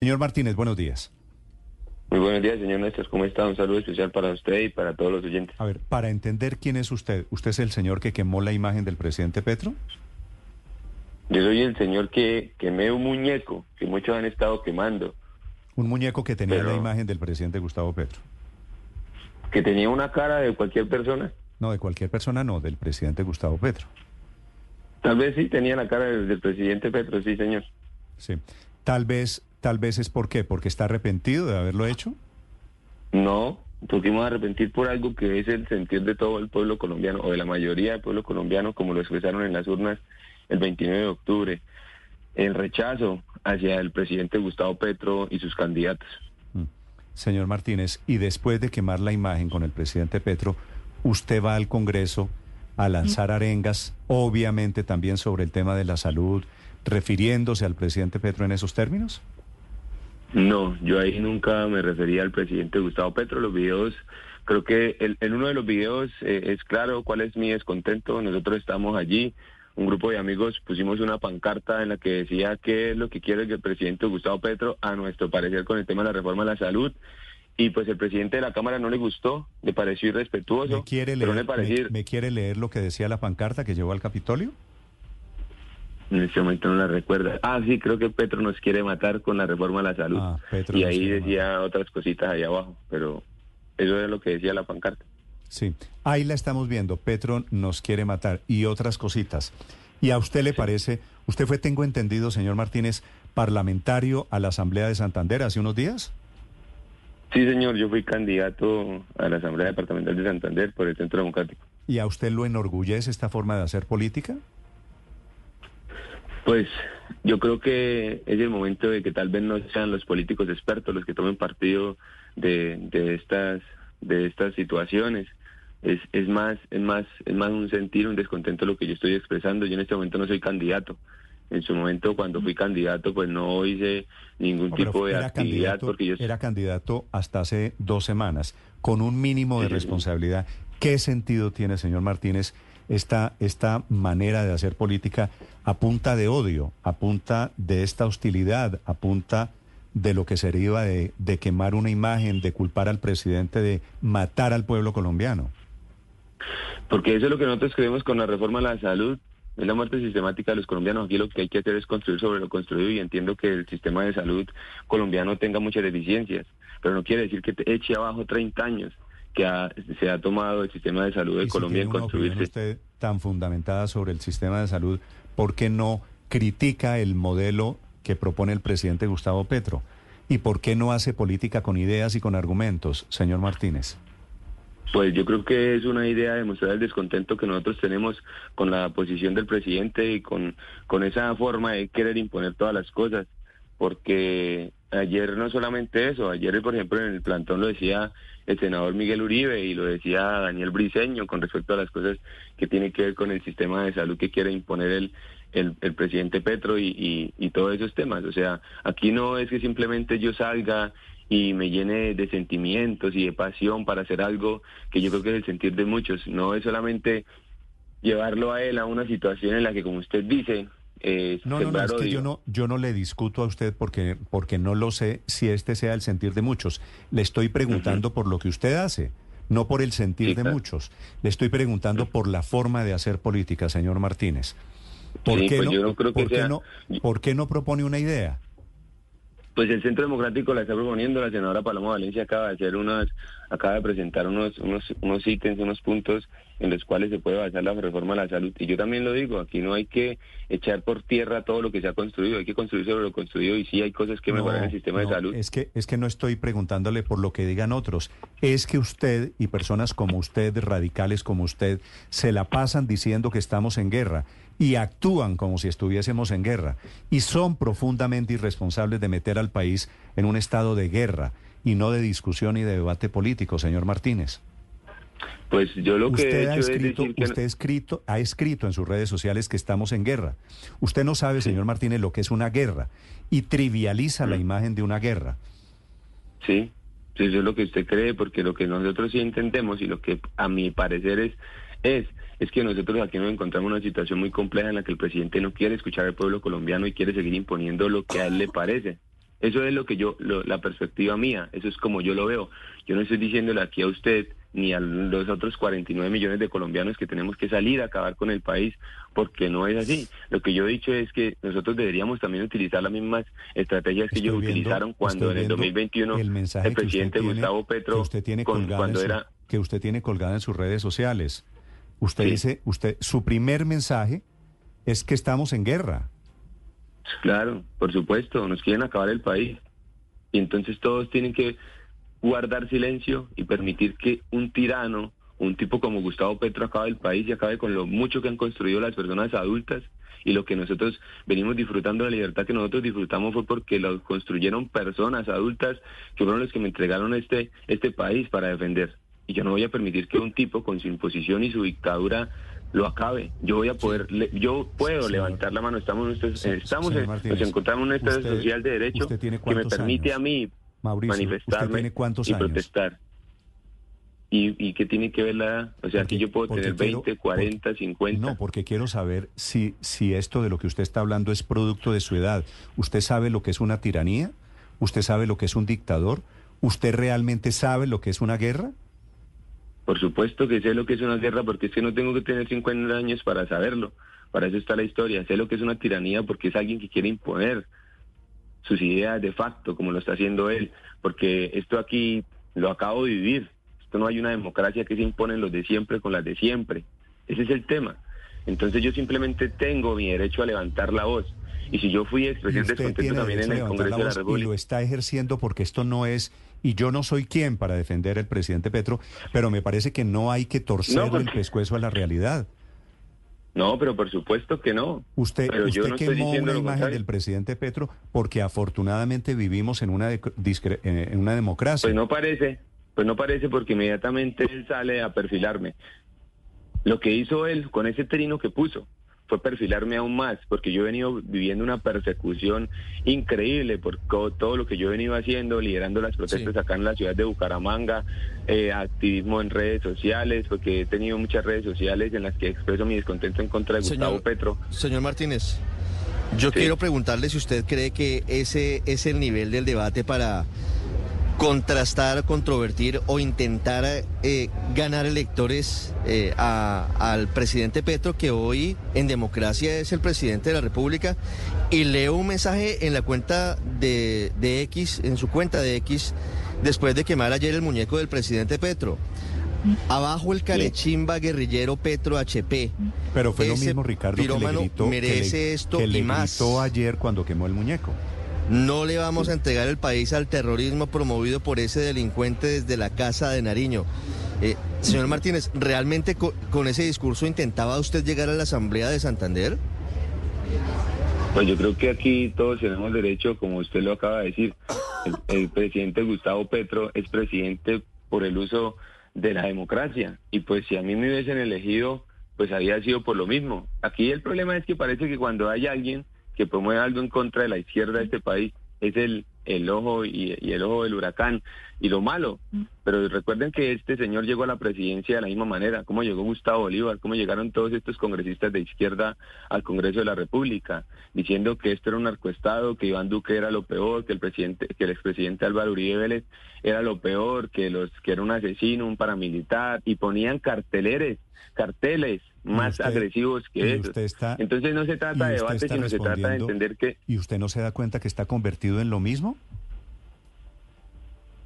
Señor Martínez, buenos días. Muy buenos días, señor Néstor. ¿Cómo está? Un saludo especial para usted y para todos los oyentes. A ver, para entender quién es usted, ¿usted es el señor que quemó la imagen del presidente Petro? Yo soy el señor que quemé un muñeco que muchos han estado quemando. Un muñeco que tenía Pero- la imagen del presidente Gustavo Petro. Que tenía una cara de cualquier persona. No, de cualquier persona, no, del presidente Gustavo Petro. Tal vez sí tenía la cara del, del presidente Petro, sí, señor. Sí. Tal vez, tal vez es por qué, porque está arrepentido de haberlo hecho. No, a arrepentir por algo que es el sentir de todo el pueblo colombiano, o de la mayoría del pueblo colombiano, como lo expresaron en las urnas el 29 de octubre. El rechazo hacia el presidente Gustavo Petro y sus candidatos. Mm. Señor Martínez, y después de quemar la imagen con el presidente Petro, usted va al Congreso a lanzar arengas, obviamente también sobre el tema de la salud, refiriéndose al presidente Petro en esos términos. No, yo ahí nunca me refería al presidente Gustavo Petro. Los videos, creo que el- en uno de los videos eh, es claro cuál es mi descontento. Nosotros estamos allí, un grupo de amigos pusimos una pancarta en la que decía qué es lo que quiere el presidente Gustavo Petro, a nuestro parecer con el tema de la reforma de la salud. Y pues el presidente de la Cámara no le gustó, le pareció irrespetuoso, ¿Me quiere, pero leer, no le pareció... me- me quiere leer lo que decía la pancarta que llevó al Capitolio? En este momento no la recuerda. Ah, sí, creo que Petro nos quiere matar con la reforma de la salud. Ah, Petro y ahí decía otras cositas ahí abajo, pero eso era lo que decía la pancarta. Sí, ahí la estamos viendo. Petro nos quiere matar y otras cositas. ¿Y a usted le parece, usted fue, tengo entendido, señor Martínez, parlamentario a la Asamblea de Santander hace unos días? Sí, señor, yo fui candidato a la Asamblea Departamental de Santander por el Centro Democrático. ¿Y a usted lo enorgullece esta forma de hacer política? Pues yo creo que es el momento de que tal vez no sean los políticos expertos los que tomen partido de, de estas de estas situaciones. Es, es más es más es más un sentir, un descontento lo que yo estoy expresando. Yo en este momento no soy candidato. En su momento cuando fui candidato pues no hice ningún No, tipo de actividad porque yo era candidato hasta hace dos semanas, con un mínimo de responsabilidad. ¿Qué sentido tiene, señor Martínez, esta, esta manera de hacer política a punta de odio, a punta de esta hostilidad, a punta de lo que sería de, de quemar una imagen, de culpar al presidente, de matar al pueblo colombiano? Porque eso es lo que nosotros creemos con la reforma a la salud, es la muerte sistemática de los colombianos. Aquí lo que hay que hacer es construir sobre lo construido y entiendo que el sistema de salud colombiano tenga muchas deficiencias, pero no quiere decir que te eche abajo 30 años que ha- se ha tomado el sistema de salud de Y si Colombia en una opinión construirse. usted tan fundamentada sobre el sistema de salud, ¿por qué no critica el modelo que propone el presidente Gustavo Petro? ¿Y por qué no hace política con ideas y con argumentos, señor Martínez? Pues yo creo que es una idea de mostrar el descontento que nosotros tenemos con la posición del presidente y con, con esa forma de querer imponer todas las cosas. Porque ayer no solamente eso, ayer por ejemplo en el plantón lo decía el senador Miguel Uribe y lo decía Daniel Briceño con respecto a las cosas que tienen que ver con el sistema de salud que quiere imponer el, el, presidente Petro y, y, y todos esos temas. O sea, aquí no es que simplemente yo salga y me llene de sentimientos y de pasión para hacer algo que yo creo que es el sentir de muchos. No es solamente llevarlo a él a una situación en la que, como usted dice, eh, No, no, no, es que odio. yo no, yo no le discuto a usted porque, porque no lo sé si este sea el sentir de muchos. Le estoy preguntando por lo que usted hace, no por el sentir Sí, de claro. muchos. Le estoy preguntando por la forma de hacer política, señor Martínez. ¿Por, Sí, qué, pues no, yo no creo que por qué sea- no, ¿Por qué no propone una idea? Pues el Centro Democrático la está proponiendo, la senadora Paloma Valencia acaba de hacer unas, acaba de presentar unos, unos, unos ítems, unos puntos en los cuales se puede basar la reforma a la salud. Y yo también lo digo, aquí no hay que echar por tierra todo lo que se ha construido, hay que construir sobre lo construido y sí hay cosas que mejorar en el sistema no, de salud. Es que, es que no estoy preguntándole por lo que digan otros. Es que usted y personas como usted, radicales como usted, se la pasan diciendo que estamos en guerra y actúan como si estuviésemos en guerra y son profundamente irresponsables de meter al país en un estado de guerra y no de discusión y de debate político, señor Martínez. Pues yo lo que he Usted ha hecho es escrito, decir que... usted ha escrito, ha escrito en sus redes sociales que estamos en guerra. Usted no sabe, señor Martínez, lo que es una guerra y trivializa la imagen de una guerra. Sí, sí, eso es lo que usted cree, porque lo que nosotros sí entendemos y lo que a mi parecer es, es, es que nosotros aquí nos encontramos en una situación muy compleja en la que el presidente no quiere escuchar al pueblo colombiano y quiere seguir imponiendo lo que a él le parece. Eso es lo que yo, la perspectiva mía, eso es como yo lo veo. Yo no estoy diciéndole aquí a usted ni a los otros 49 millones de colombianos que tenemos que salir a acabar con el país, porque no es así. Lo que yo he dicho es que nosotros deberíamos también utilizar las mismas estrategias que ellos utilizaron cuando en el 2021 el, presidente Gustavo Petro, usted tiene cuando era... que usted tiene colgada en sus redes sociales. Usted dice, usted, su primer mensaje es que estamos en guerra. Claro, por supuesto, nos quieren acabar el país. Y entonces todos tienen que guardar silencio y permitir que un tirano, un tipo como Gustavo Petro acabe el país y acabe con lo mucho que han construido las personas adultas y lo que nosotros venimos disfrutando de la libertad que nosotros disfrutamos fue porque lo construyeron personas adultas que fueron los que me entregaron este este país para defender y yo no voy a permitir que un tipo con su imposición y su dictadura lo acabe. Yo voy a poder, yo puedo levantar la mano. Estamos, estamos nos encontramos en un estado social de derecho que me permite a mí manifestarme y protestar. ¿Y, ¿Y qué tiene que ver la O sea, aquí yo puedo tener 20, 40, 50. No, porque quiero saber si, si esto de lo que usted está hablando es producto de su edad. ¿Usted sabe lo que es una tiranía? ¿Usted sabe lo que es un dictador? ¿Usted realmente sabe lo que es una guerra? Por supuesto que sé lo que es una guerra porque es que no tengo que tener 50 años para saberlo. Para eso está la historia. Sé lo que es una tiranía porque es alguien que quiere imponer sus ideas de facto, como lo está haciendo él. Porque esto aquí lo acabo de vivir. Esto no hay una democracia que se imponen los de siempre con las de siempre. Ese es el tema. Entonces yo simplemente tengo mi derecho a levantar la voz. Y si yo fui expresar descontento también en el Congreso de la República. Y lo está ejerciendo porque esto no es y yo no soy quien para defender al presidente Petro, pero me parece que no hay que torcer el pescuezo a la realidad. No, pero por supuesto que no. Usted, pero usted quemó una imagen del presidente Petro porque afortunadamente vivimos en una, en una democracia. Pues no parece, pues no parece porque inmediatamente él sale a perfilarme. Lo que hizo él con ese trino que puso, fue perfilarme aún más, porque yo he venido viviendo una persecución increíble por todo lo que yo he venido haciendo, liderando las protestas acá en la ciudad de Bucaramanga, eh, activismo en redes sociales, porque he tenido muchas redes sociales en las que expreso mi descontento en contra de Gustavo Petro. Señor Martínez, yo quiero preguntarle si usted cree que ese es el nivel del debate para contrastar, controvertir o intentar eh, ganar electores eh, al presidente Petro, que hoy en democracia es el presidente de la República. Y leo un mensaje en la cuenta de, de X, en su cuenta de X, después de quemar ayer el muñeco del presidente Petro. Abajo el carechimba guerrillero Petro HP. Pero fue lo mismo, Ricardo, que le gritó, merece esto y más. ayer cuando quemó el muñeco. No le vamos a entregar el país al terrorismo promovido por ese delincuente desde la Casa de Nariño. Eh, señor Martínez, ¿realmente con, ese discurso intentaba usted llegar a la Asamblea de Santander? Pues yo creo que aquí todos tenemos derecho, como usted lo acaba de decir. El, presidente Gustavo Petro es presidente por el uso de la democracia. Y pues si a mí me hubiesen elegido, pues había sido por lo mismo. Aquí el problema es que parece que cuando hay alguien que promueve algo en contra de la izquierda de este país es el, el ojo y, el ojo del huracán y lo malo. Mm. Pero recuerden que este señor llegó a la presidencia de la misma manera, como llegó Gustavo Bolívar, cómo llegaron todos estos congresistas de izquierda al Congreso de la República, diciendo que esto era un narcoestado, que Iván Duque era lo peor, que el presidente, que el expresidente Álvaro Uribe Vélez era lo peor, que los que era un asesino, un paramilitar, y ponían carteleres, carteles más agresivos que eso. Entonces no se trata de debate, sino se trata de entender que... ¿Y usted no se da cuenta que está convertido en lo mismo?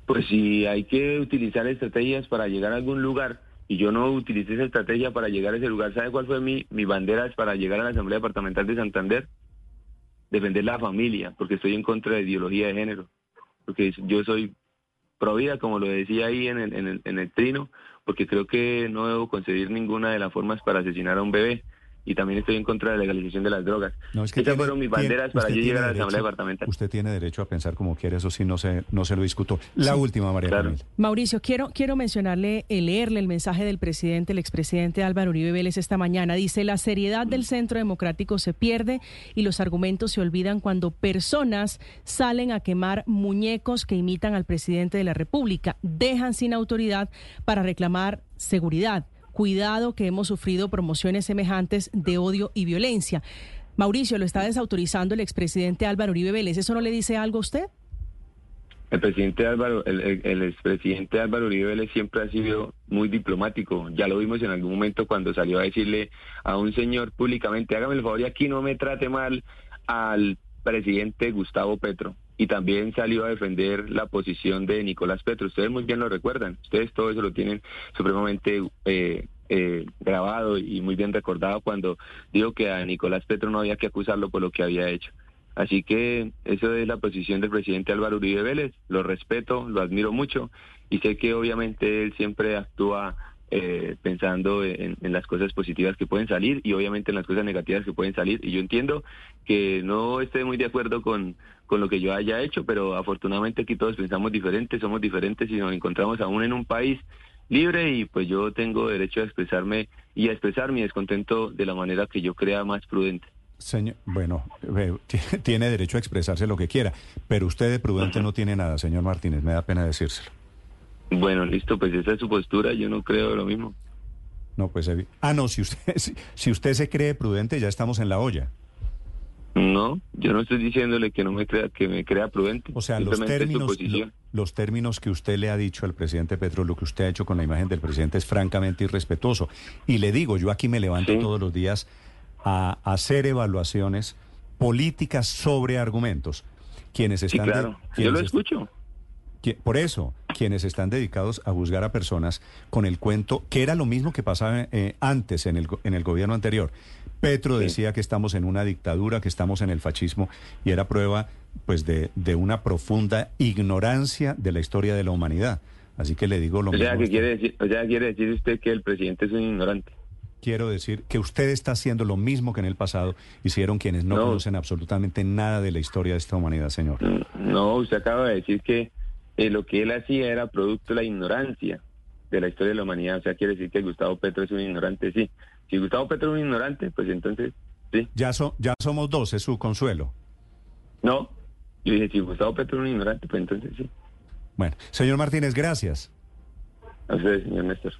Pues si hay que utilizar estrategias para llegar a algún lugar y yo no utilicé esa estrategia para llegar a ese lugar, ¿sabe cuál fue mi, mi bandera para llegar a la Asamblea Departamental de Santander? Defender la familia, porque estoy en contra de ideología de género, porque yo soy pro vida, como lo decía ahí en el, en el, en el trino, porque creo que no debo concebir ninguna de las formas para asesinar a un bebé y también estoy en contra de la legalización de las drogas. No, es que Esas fueron mis banderas para yo llegar a la Asamblea Departamental. Usted tiene derecho a pensar como quiere, eso sí, no se, no se lo discuto. La última, María Mauricio, quiero, quiero mencionarle, eh, leerle el mensaje del presidente, el expresidente Álvaro Uribe Vélez esta mañana. Dice, la seriedad del Centro Democrático se pierde y los argumentos se olvidan cuando personas salen a quemar muñecos que imitan al presidente de la República, dejan sin autoridad para reclamar seguridad cuidado que hemos sufrido promociones semejantes de odio y violencia. Mauricio, lo está desautorizando el expresidente Álvaro Uribe Vélez. ¿Eso no le dice algo a usted? el presidente Álvaro, el, el, expresidente Álvaro Uribe Vélez siempre ha sido muy diplomático. Ya lo vimos en algún momento cuando salió a decirle a un señor públicamente, hágame el favor y aquí no me trate mal al presidente Gustavo Petro. Y también salió a defender la posición de Nicolás Petro. Ustedes muy bien lo recuerdan. Ustedes todo eso lo tienen supremamente eh, eh, grabado y muy bien recordado cuando dijo que a Nicolás Petro no había que acusarlo por lo que había hecho. Así que eso es la posición del presidente Álvaro Uribe Vélez, lo respeto, lo admiro mucho y sé que obviamente él siempre actúa eh, pensando en, las cosas positivas que pueden salir y obviamente en las cosas negativas que pueden salir. Y yo entiendo que no esté muy de acuerdo con, con lo que yo haya hecho, pero afortunadamente aquí todos pensamos diferentes, somos diferentes y nos encontramos aún en un país libre y pues yo tengo derecho a expresarme y a expresar mi descontento de la manera que yo crea más prudente. Señor, bueno, tiene derecho a expresarse lo que quiera, pero usted de prudente no tiene nada, señor Martínez, me da pena decírselo. Bueno, listo, pues esa es su postura, yo no creo lo mismo. No, pues... Ah, no, si usted, si, usted se cree prudente, ya estamos en la olla. No, yo no estoy diciéndole que no me crea, que me crea prudente. O sea, los términos, los términos que usted le ha dicho al presidente Petro, lo que usted ha hecho con la imagen del presidente es francamente irrespetuoso. Y le digo, yo aquí me levanto todos los días a hacer evaluaciones políticas sobre argumentos. Quienes están sí, claro. Yo lo escucho. Por eso, quienes están dedicados a juzgar a personas con el cuento, que era lo mismo que pasaba eh, antes en el, en el gobierno anterior. Petro decía que estamos en una dictadura, que estamos en el fascismo, y era prueba pues de, de una profunda ignorancia de la historia de la humanidad. Así que le digo lo o mismo. que quiere decir, o sea, quiere decir usted que el presidente es un ignorante quiero decir que usted está haciendo lo mismo que en el pasado hicieron quienes no, conocen absolutamente nada de la historia de esta humanidad, señor. No, usted acaba de decir que eh, lo que él hacía era producto de la ignorancia de la historia de la humanidad. O sea, quiere decir que Gustavo Petro es un ignorante, sí. Si Gustavo Petro es un ignorante, pues entonces, sí. Ya, ya somos dos, es su consuelo. No, yo dije, si Gustavo Petro es un ignorante, pues entonces sí. Bueno, señor Martínez, gracias. A usted, señor Néstor.